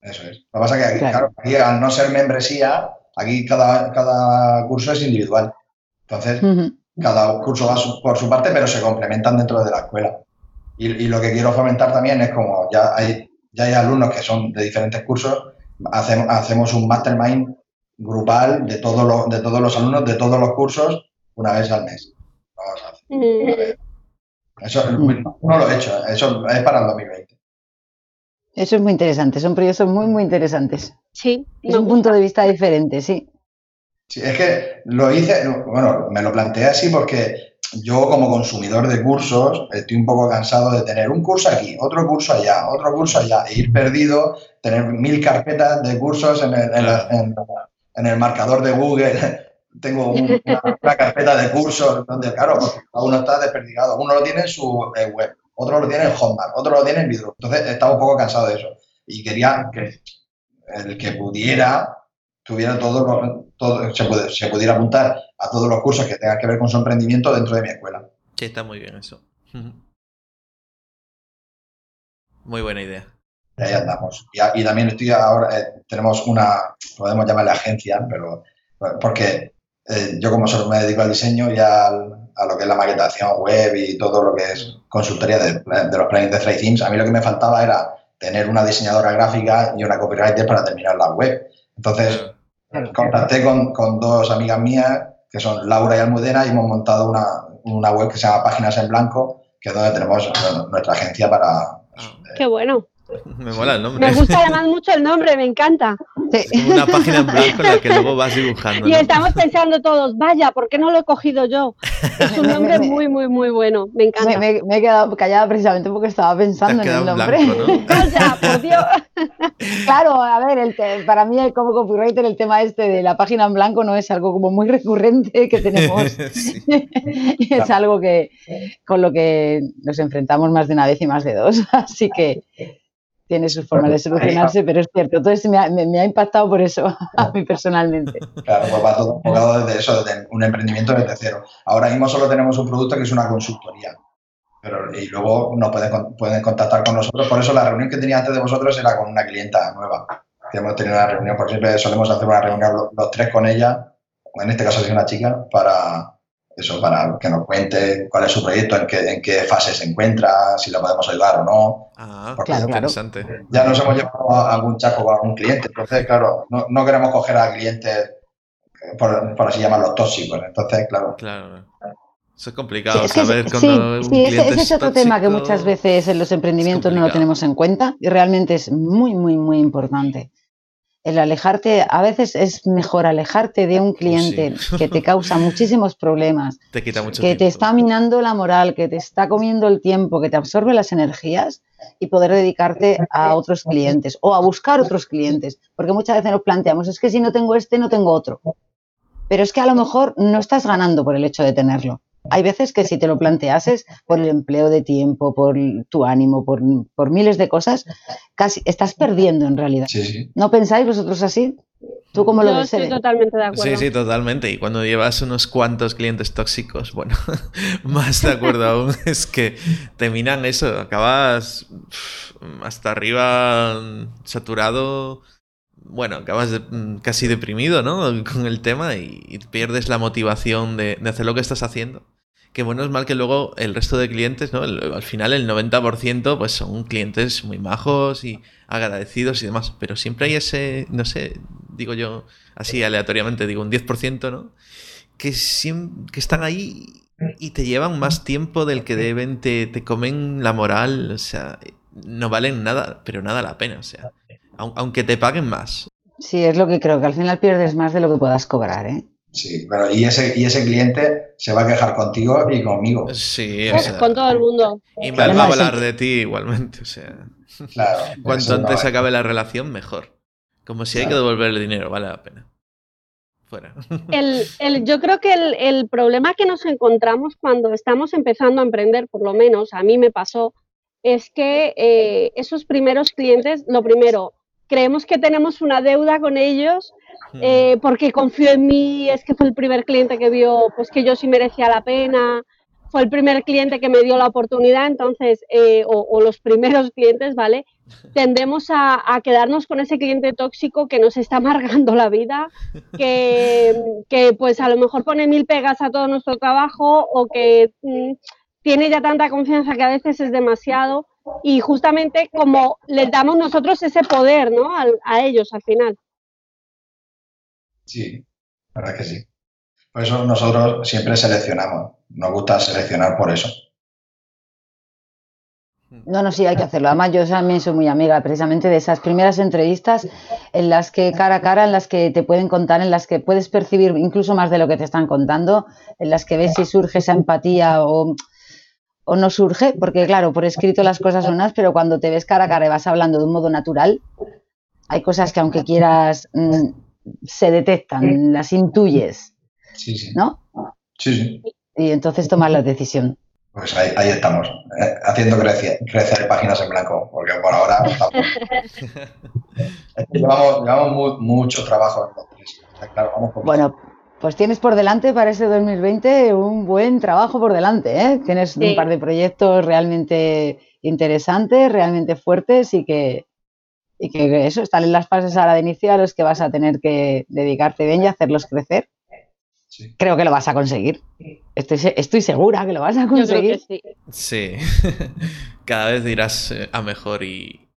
Eso es. Lo que pasa es que aquí, Claro. claro, aquí, al no ser membresía, aquí cada, cada curso es individual. Entonces, cada curso va su- por su parte, pero se complementan dentro de la escuela. Y, y lo que quiero fomentar también es como ya hay, ya hay alumnos que son de diferentes cursos, hacemos, hacemos un mastermind grupal de todos, los, de todos los alumnos de todos los cursos una vez al mes. Vamos a hacer. Mm, Eso Mm. no lo he hecho, eso es para el 2020. Eso es muy interesante, son proyectos muy, muy interesantes. Sí, Es un punto de vista diferente, sí. Sí, es que lo hice, bueno, me lo planteé así porque yo como consumidor de cursos estoy un poco cansado de tener un curso aquí, otro curso allá, otro curso allá, e ir perdido, tener mil carpetas de cursos en el, en la- en- en el marcador de Google. Tengo un- una, una carpeta de cursos donde, claro, cada uno está desperdigado. Uno lo tiene en su eh, web, otro lo tiene en Hotmart, otro lo tiene en Vidro. Entonces estaba un poco cansado de eso. Y quería que el que pudiera tuviera todo, lo- todo se, puede- se pudiera apuntar a todos los cursos que tengan que ver con su emprendimiento dentro de mi escuela. Sí, está muy bien eso. Muy buena idea. Y ahí andamos. Y también estoy ahora, eh, tenemos una, podemos llamarle agencia, pero porque eh, yo como solo me dedico al diseño y al- a lo que es la maquetación web y todo lo que es consultoría de, de los plugins de Thrive Themes, a mí lo que me faltaba era tener una diseñadora gráfica y una copywriter para terminar la web. Entonces, contacté con, con dos amigas mías, que son Laura y Almudena, y hemos montado una, una web que se llama Páginas en Blanco, que es donde tenemos bueno, nuestra agencia para... Qué bueno. Me mola el nombre. Me gusta además mucho el nombre, me encanta. Es como una página en blanco en la que luego vas dibujando. Y ¿no? estamos pensando todos, vaya, ¿por qué no lo he cogido yo? Es un nombre muy, muy, muy bueno. Me encanta. Me, me- me he quedado callada precisamente porque estaba pensando en el nombre. blanco, ¿no? Vaya, por Dios. Claro, a ver, el te- para mí como copywriter el tema este de la página en blanco no es algo como muy recurrente que tenemos. Sí. y es algo que con lo que nos enfrentamos más de una vez y más de dos. Así que tiene sus formas de solucionarse, pero es cierto, entonces me ha, me- me ha impactado por eso a mí personalmente. Claro, pues va todo enfocado desde eso, desde un emprendimiento desde cero. Ahora mismo solo tenemos un producto que es una consultoría. Pero, y luego nos pueden, pueden contactar con nosotros. Por eso la reunión que tenía antes de vosotros era con una clienta nueva. Que hemos tenido una reunión, por siempre solemos hacer una reunión los, los tres con ella, en este caso es una chica, para eso, para que nos cuente cuál es su proyecto, en qué, en qué fase se encuentra, si la podemos ayudar o no. Ah, Claro, claro. interesante. Ya nos hemos llevado a algún chaco con algún cliente. Entonces, claro, no, no queremos coger a clientes, eh, por, por así llamarlos, tóxicos. Entonces, claro, Claro. Eso es complicado Sí, es que saber sí, cuando un sí, ese, cliente ese es otro tema que muchas veces en los emprendimientos no lo tenemos en cuenta y realmente es muy, muy, muy importante. El alejarte, a veces es mejor alejarte de un cliente que te causa muchísimos problemas, te quita mucho que te está minando la moral, que te está comiendo el tiempo, que te absorbe las energías y poder dedicarte a otros clientes o a buscar otros clientes, porque muchas veces nos planteamos, es que si no tengo este, no tengo otro. Pero es que a lo mejor no estás ganando por el hecho de tenerlo. Hay veces que si te lo planteases por el empleo de tiempo, por tu ánimo, por, miles de cosas, casi estás perdiendo en realidad. ¿No pensáis vosotros así? ¿Tú cómo lo ves? Estoy totalmente de acuerdo. Sí, sí, totalmente. Y cuando llevas unos cuantos clientes tóxicos, bueno, más de acuerdo aún, es que terminan eso, acabas hasta arriba saturado bueno, acabas casi deprimido, ¿no? Con el tema y, pierdes la motivación de, hacer lo que estás haciendo. Que bueno, es mal que luego el resto de clientes, ¿no? al final el 90% pues son clientes muy majos y agradecidos y demás. Pero siempre hay ese, no sé, digo yo así aleatoriamente, digo un 10%, ¿no? Que, que están ahí y te llevan más tiempo del que deben, te, te comen la moral, o sea, no valen nada, pero nada la pena, o sea aunque te paguen más. Sí, es lo que creo, que al final pierdes más de lo que puedas cobrar, ¿eh? Sí, pero y ese, y ese cliente se va a quejar contigo y conmigo. Sí, con todo el mundo. Y me va a hablar de ti igualmente, o sea. Claro. Cuanto antes se acabe la relación, mejor. Como si hay que devolver el dinero, vale la pena. Fuera. El, el, yo creo que el, el, problema que nos encontramos cuando estamos empezando a emprender, por lo menos a mí me pasó, es que eh, esos primeros clientes, lo primero, creemos que tenemos una deuda con ellos hmm. eh, porque confío en mí, es que fue el primer cliente que vio pues que yo sí merecía la pena, fue el primer cliente que me dio la oportunidad, entonces, eh, o, los primeros clientes, ¿vale? Tendemos a, quedarnos con ese cliente tóxico que nos está amargando la vida, que, que, pues a lo mejor pone mil pegas a todo nuestro trabajo o que mm, tiene ya tanta confianza que a veces es demasiado y justamente como les damos nosotros ese poder, ¿no? A, ellos al final. Sí, la verdad que sí. Por eso nosotros siempre seleccionamos. Nos gusta seleccionar por eso. No, no, sí, hay que hacerlo. Además, yo también soy muy amiga precisamente de esas primeras entrevistas en las que cara a cara, en las que te pueden contar, en las que puedes percibir incluso más de lo que te están contando, en las que ves si surge esa empatía o o no surge, porque claro, por escrito las cosas son unas, pero cuando te ves cara a cara y vas hablando de un modo natural, hay cosas que aunque quieras mm, se detectan, las intuyes, sí, sí. ¿no? Sí, sí. Y entonces tomas la decisión. Pues ahí, estamos, eh, haciendo crecer, crecer, páginas en blanco, porque por ahora estamos... llevamos, mucho trabajo. Claro, vamos bueno, pues tienes por delante para ese 2020 un buen trabajo por delante, ¿eh? Tienes un par de proyectos realmente interesantes, realmente fuertes y que, y que eso, están en las fases ahora de inicio a los que vas a tener que dedicarte bien y hacerlos crecer. Creo que lo vas a conseguir. Estoy, estoy segura que lo vas a conseguir. sí. sí. Cada vez irás eh, a mejor y,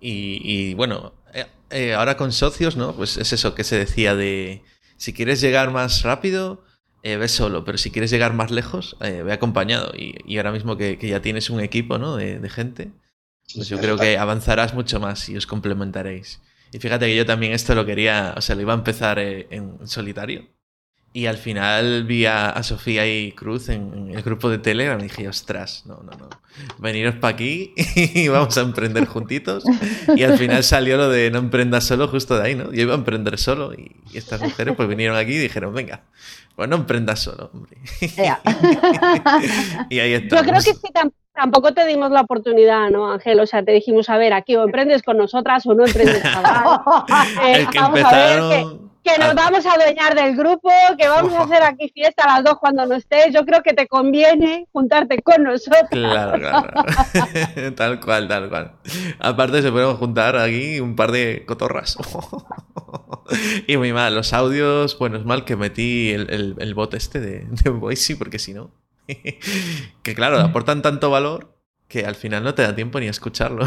y, bueno, eh, eh, ahora con socios, ¿no? Pues es eso que se decía de si quieres llegar más rápido, eh, ve solo, pero si quieres llegar más lejos, eh, ve acompañado. Y, ahora mismo que, ya tienes un equipo ¿no? de, gente, pues yo creo que avanzarás mucho más y os complementaréis. Y fíjate que yo también esto lo quería, o sea, lo iba a empezar eh, en solitario. Y al final vi a, Sofía y Cruz en, el grupo de Telegram y dije, ostras, no, no, no. Veniros para aquí y vamos a emprender juntitos. Y al final salió lo de no emprendas solo justo de ahí, ¿no? Yo iba a emprender solo y, estas mujeres pues vinieron aquí y dijeron, venga, pues no emprendas solo, hombre. y ahí está. Yo creo que sí, tampoco te dimos la oportunidad, ¿no, Ángel? O sea, te dijimos, a ver, aquí o emprendes con nosotras o no emprendes nada. el que empezaron que nos ah. vamos a adueñar del grupo, que vamos a hacer aquí fiesta a las dos cuando no estés. Yo creo que te conviene juntarte con nosotros. Claro, claro. tal cual, tal cual. Aparte se pueden juntar aquí un par de cotorras. y muy mal, los audios, bueno, es mal que metí el, el, bot este de, de Voicey, porque si no... que claro, aportan tanto valor que al final no te da tiempo ni a escucharlo.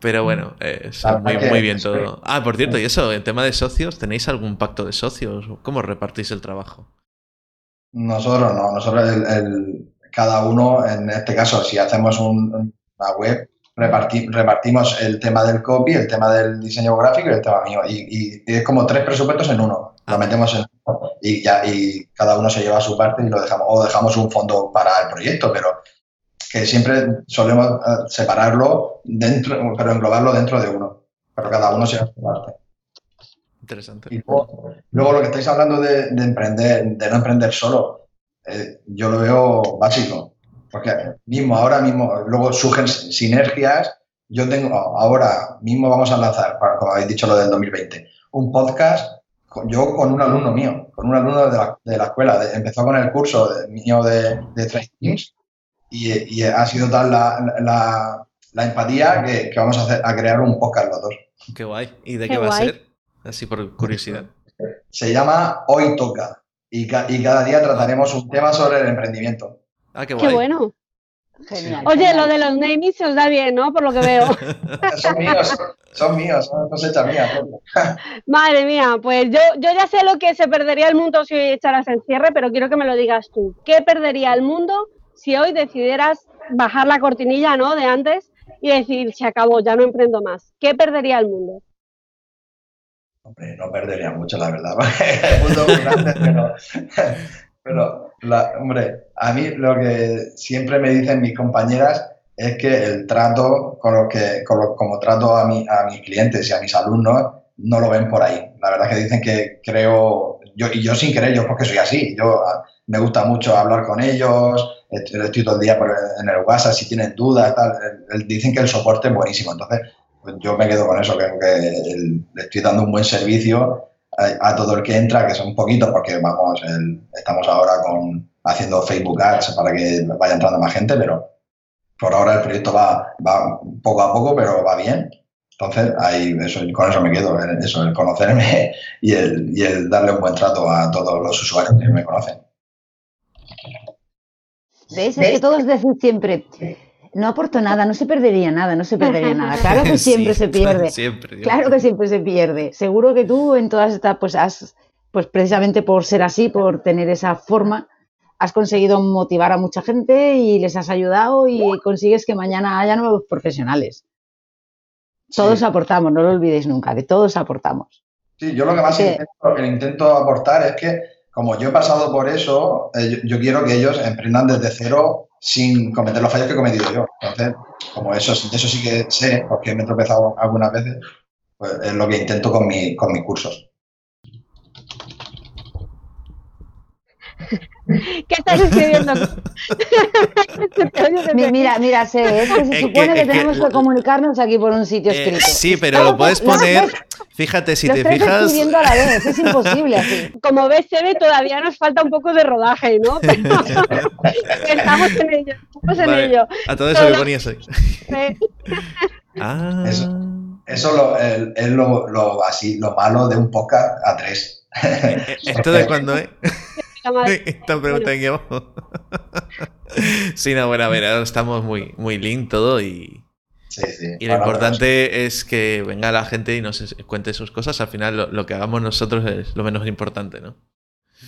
Pero bueno, eh, muy, muy, bien todo. Ah, por cierto, y eso, en tema de socios, ¿tenéis algún pacto de socios? ¿Cómo repartís el trabajo? Nosotros no, nosotros el, cada uno, en este caso, si hacemos una web, repartimos el tema del copy, el tema del diseño gráfico y el tema mío. Y, es como tres presupuestos en uno. Lo metemos en y ya y cada uno se lleva su parte y lo dejamos o dejamos un fondo para el proyecto, pero que siempre solemos eh, separarlo dentro, pero englobarlo dentro de uno. Pero cada uno se lleva su parte. Interesante. Y luego, lo que estáis hablando de, emprender, de no emprender solo, eh, yo lo veo básico. Porque mismo, ahora mismo, luego surgen sinergias. Yo tengo, ahora mismo vamos a lanzar, como habéis dicho lo del 2020, un podcast, yo con un alumno mío, con un alumno de la, de la escuela. empezó con el curso mío de, de Trading y, y, ha sido tal la, la, la empatía que, que, vamos a, hacer, a crear un podcast los dos. Qué guay. ¿Y de qué, va a ser? Así por curiosidad. Se llama Hoy Toca y, y cada día trataremos un tema sobre el emprendimiento. Ah, qué, guay. qué bueno. Genial, Oye, lo de los naming se os da bien, ¿no? Por lo que veo. son míos, son míos, son cosechas mías. Madre mía, pues yo, yo ya sé lo que se perdería el mundo si hoy echaras el cierre, pero quiero que me lo digas tú. ¿Qué perdería el mundo si hoy decidieras bajar la cortinilla, ¿no? De antes y decir, se acabó, ya no emprendo más. ¿Qué perdería el mundo? Hombre, no perdería mucho, la verdad. el mundo muy grande, pero, hombre, a mí lo que siempre me dicen mis compañeras es que el trato con lo que, como trato a, mi, a mis clientes y a mis alumnos, no lo ven por ahí. La verdad es que dicen que creo, yo, y yo sin querer, yo porque soy así, yo me gusta mucho hablar con ellos, estoy todo el día en el WhatsApp si tienen dudas, tal, dicen que el soporte es buenísimo, entonces pues yo me quedo con eso, creo que le estoy dando un buen servicio a, todo el que entra, que son poquitos porque vamos, estamos ahora con, haciendo Facebook Ads para que vaya entrando más gente, pero por ahora el proyecto va, va poco a poco, pero va bien. Entonces, ahí, eso, con eso me quedo, eso, el conocerme y el, y el darle un buen trato a todos los usuarios que me conocen. ¿Ves? Es que todos decís siempre, no aporto nada, no se perdería nada, no se perdería nada. Claro que siempre se pierde. claro que siempre se pierde. Seguro que tú en todas estas, pues has, pues precisamente por ser así, por tener esa forma, has conseguido motivar a mucha gente y les has ayudado y consigues que mañana haya nuevos profesionales. Todos aportamos, no lo olvidéis nunca, que todos aportamos. Sí, yo lo que más intento, intento aportar es que como yo he pasado por eso, eh, yo, quiero que ellos emprendan desde cero sin cometer los fallos que he cometido yo. Entonces, como eso, eso sí que sé, porque me he tropezado algunas veces, pues es lo que intento con, mi, con mis cursos. ¿Qué estás escribiendo? mira, mira, sé, es que se supone que, tenemos que, comunicarnos aquí por un sitio eh, escrito. sí, pero lo puedes poner. Fíjate, si te fijas. escribiendo a la vez, es imposible así. Como ves, Sebe, todavía nos falta un poco de rodaje, ¿no? estamos en ello, estamos en ello. A todo eso le ponías ahí. ah. Eso, eso lo, es lo, lo, así, lo malo de un podcast a tres. ¿Esto de cuándo, eh? Esta pregunta aquí abajo. sí, no, bueno, a ver, ahora estamos muy, muy lean todo y. Y lo importante es que venga la gente y nos cuente sus cosas. Al final, lo, que hagamos nosotros es lo menos importante, ¿no?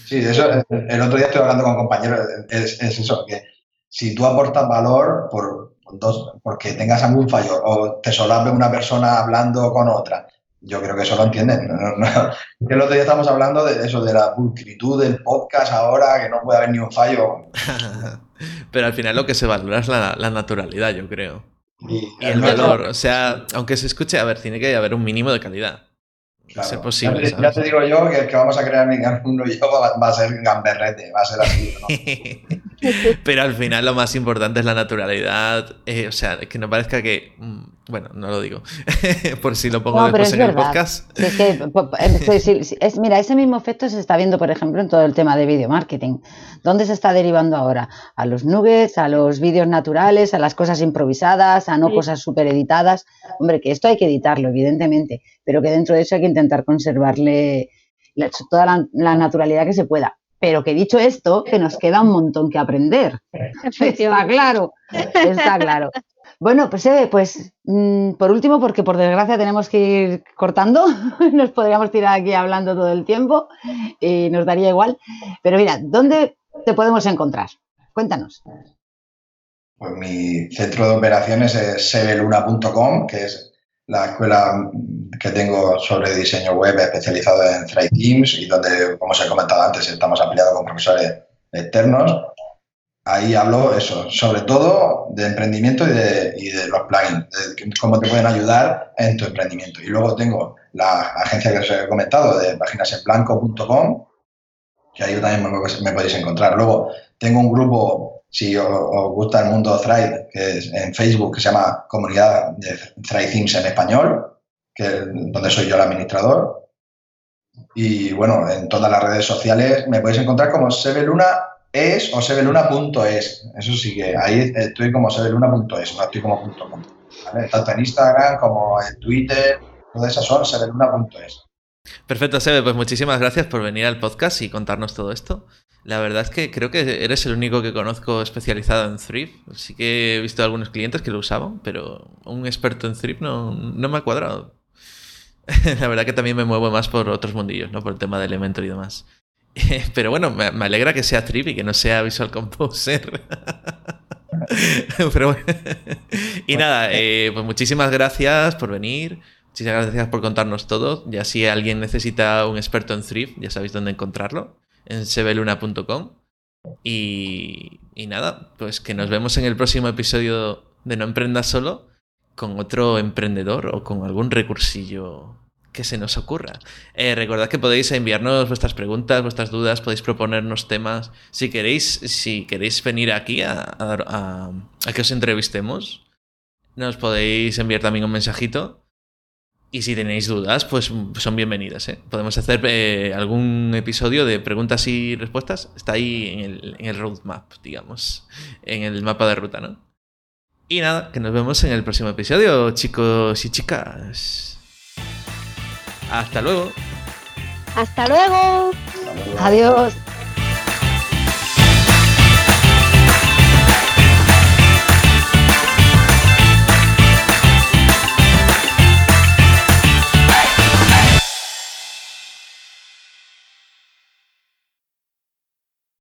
Sí, eso, el otro día estoy hablando con compañeros, es, eso, que si tú aportas valor por dos, porque tengas algún fallo o te solape una persona hablando con otra yo creo que eso lo entienden. El otro día estamos hablando de eso, de la pulcritud del podcast ahora, que no puede haber ni un fallo. Pero al final lo que se valora es la, naturalidad, yo creo. Y, el valor. O sea, aunque se escuche, a ver, tiene que haber un mínimo de calidad. Claro. posible. Ya, te digo yo que el que vamos a crear mi uno y yo va, a ser gamberrete, va a ser así. Pero al final lo más importante es la naturalidad. Eh, o sea, que no parezca que. Mm, bueno, no lo digo. por si lo pongo después en el podcast. Es que, es, mira, ese mismo efecto se está viendo, por ejemplo, en todo el tema de video marketing. ¿Dónde se está derivando ahora? A los nuggets, a los vídeos naturales, a las cosas improvisadas, a no cosas súper editadas. Hombre, que esto hay que editarlo, evidentemente, pero que dentro de eso hay que intentar conservarle toda la, naturalidad que se pueda. Pero que dicho esto, que nos queda un montón que aprender. está claro, está claro. Bueno, pues, eh, pues mm, por último, porque por desgracia tenemos que ir cortando, nos podríamos tirar aquí hablando todo el tiempo y nos daría igual. Pero mira, ¿dónde te podemos encontrar? Cuéntanos. Pues mi centro de operaciones es sebeluna.com, que es la escuela que tengo sobre diseño web especializado en Thrive Teams y donde, como os he comentado antes, estamos ampliando con profesores externos. Ahí hablo eso, sobre todo de emprendimiento y de, los plugins, de cómo te pueden ayudar en tu emprendimiento. Y luego tengo la agencia que os he comentado de páginasenblanco.com, que ahí también me, podéis encontrar. Luego tengo un grupo, si os, gusta el mundo Thrive, que es en Facebook, que se llama Comunidad de Thrive Teams en Español, que donde soy yo el administrador. Y bueno, en todas las redes sociales me podéis encontrar como Sebeluna es o sebeluna.es. Eso sí que ahí estoy como sebeluna.es, no estoy como punto com. Tanto en Instagram como en Twitter, todas esas son sebeluna.es. Perfecto, Sebe, pues muchísimas gracias por venir al podcast y contarnos todo esto. La verdad es que creo que eres el único que conozco especializado en Thrift. Sí que he visto algunos clientes que lo usaban, pero un experto en Thrift no, no me ha cuadrado. la verdad que también me muevo más por otros mundillos, ¿no? Por el tema de Elementor y demás. Pero bueno, me, alegra que sea Trip y que no sea Visual Composer. Pero bueno. Y nada, eh, pues muchísimas gracias por venir. Muchísimas gracias por contarnos todo. Ya si alguien necesita un experto en Thrift, ya sabéis dónde encontrarlo. En sebeluna.com. Y, nada, pues que nos vemos en el próximo episodio de No Emprendas Solo con otro emprendedor o con algún recursillo que se nos ocurra. Eh, recordad que podéis enviarnos vuestras preguntas, vuestras dudas, podéis proponernos temas. Si queréis, si queréis venir aquí a, que os entrevistemos, nos podéis enviar también un mensajito. Y si tenéis dudas, pues son bienvenidas. ¿eh? Podemos hacer eh, algún episodio de preguntas y respuestas. Está ahí en el, en el roadmap, digamos, en el mapa de ruta, ¿no? Y nada, que nos vemos en el próximo episodio, chicos y chicas. Hasta luego. Hasta luego. Adiós.